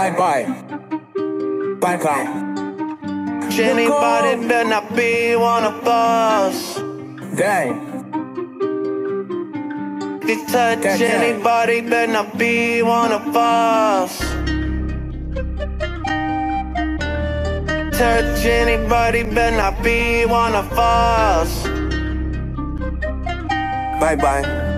Bye bye. Bye bye. Anybody better not be one of us. Dang. You touch anybody better not be one of us. Touch anybody better not be one of us. Bye bye.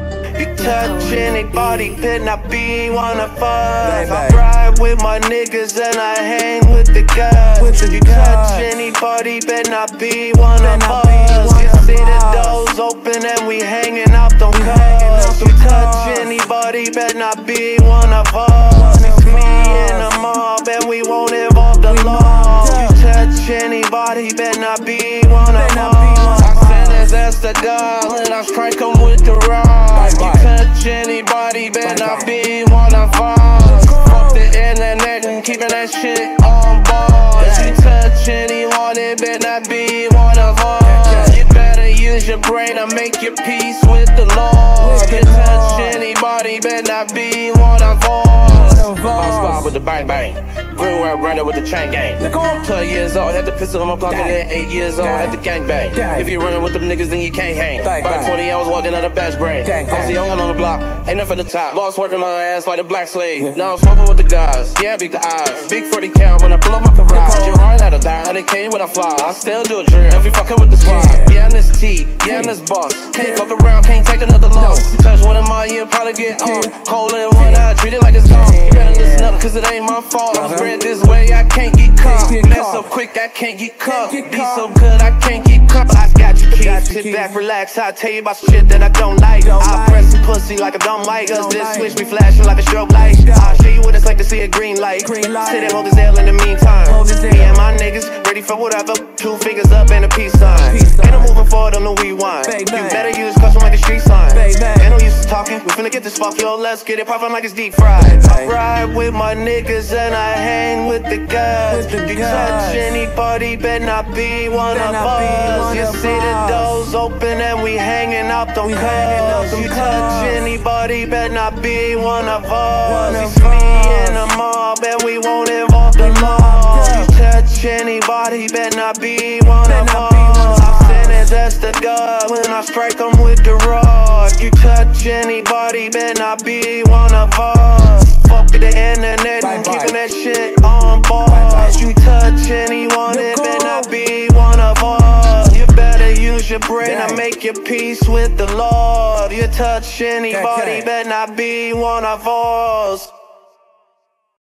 You touch anybody, better not be one of us. I ride with my niggas and I hang with the guys. You touch anybody, better not be one of us. You see the doors open and we hanging out out cars. You touch anybody, better not be one of us. It's me and the mob and we won't involve the law. You touch anybody, better not be one of Better not be one us. I ass to God and I strike him with the rod. You touch anybody, better not be one of us. Fuck the internet and keeping that shit on board. You touch anyone, it better not be one of us. You better use your brain to make your peace with the Lord. You touch anybody, better not be one of us. Squad with the bang bang. Grew up running with the chain gang. 12 years old, had the pistol in my pocket at 8 years old, had the gang bang. If you running with them niggas, then you can't hang. By dang. 20, I was walking out of bash brain. I was the young one on the block, ain't nothing for the top. Boss working my ass like a black slave. Now I'm smoking with the guys, yeah, big the eyes. Big 40 count when I pull up my garage. Your heart had a die, 100K when I fly. I still do a drill if you fucking with the squad. Yeah. I'm this T, yeah, I'm this boss. Can't fuck around, can't take another loss. Touch one of my, you'll probably get on. Cold in one eye, treat it like it's gone. Cause it ain't my fault. I'm Uh-huh. spread this way, I can't get caught. Mess up quick, I can't get caught. Be so good, I can't get caught. I got you. Got Sit back, relax. I'll tell you about shit that I don't like. I'll press some pussy like I don't like us. This switch be flashing like a strobe light. I'll show you what it's like to see a green light. Green light. Sit and hold his L in the meantime. Me and my niggas ready for whatever. Two fingers up and a peace sign. Ain't no moving forward on the rewind. You better use custom like a finna get this fuck, yo. Let's get it poppin' like it's deep fried. I ride with my niggas and I hang with the guys. The you touch anybody, better not be one of us. You see the doors open and we hanging out them We hanging out cars. them You touch anybody, better not be one of us. One It's of me and the mob and we won't involve the law. You touch anybody, better not be one of not be one us. I it, that's the God when I strike 'em with the rod. You touch anybody, better not be one of us. Fuck the internet and bye. keeping that shit on board. bye. You touch anyone, it better not be one of us. You better use your brain Dang. make your peace with the Lord. You touch anybody, better not be one of us.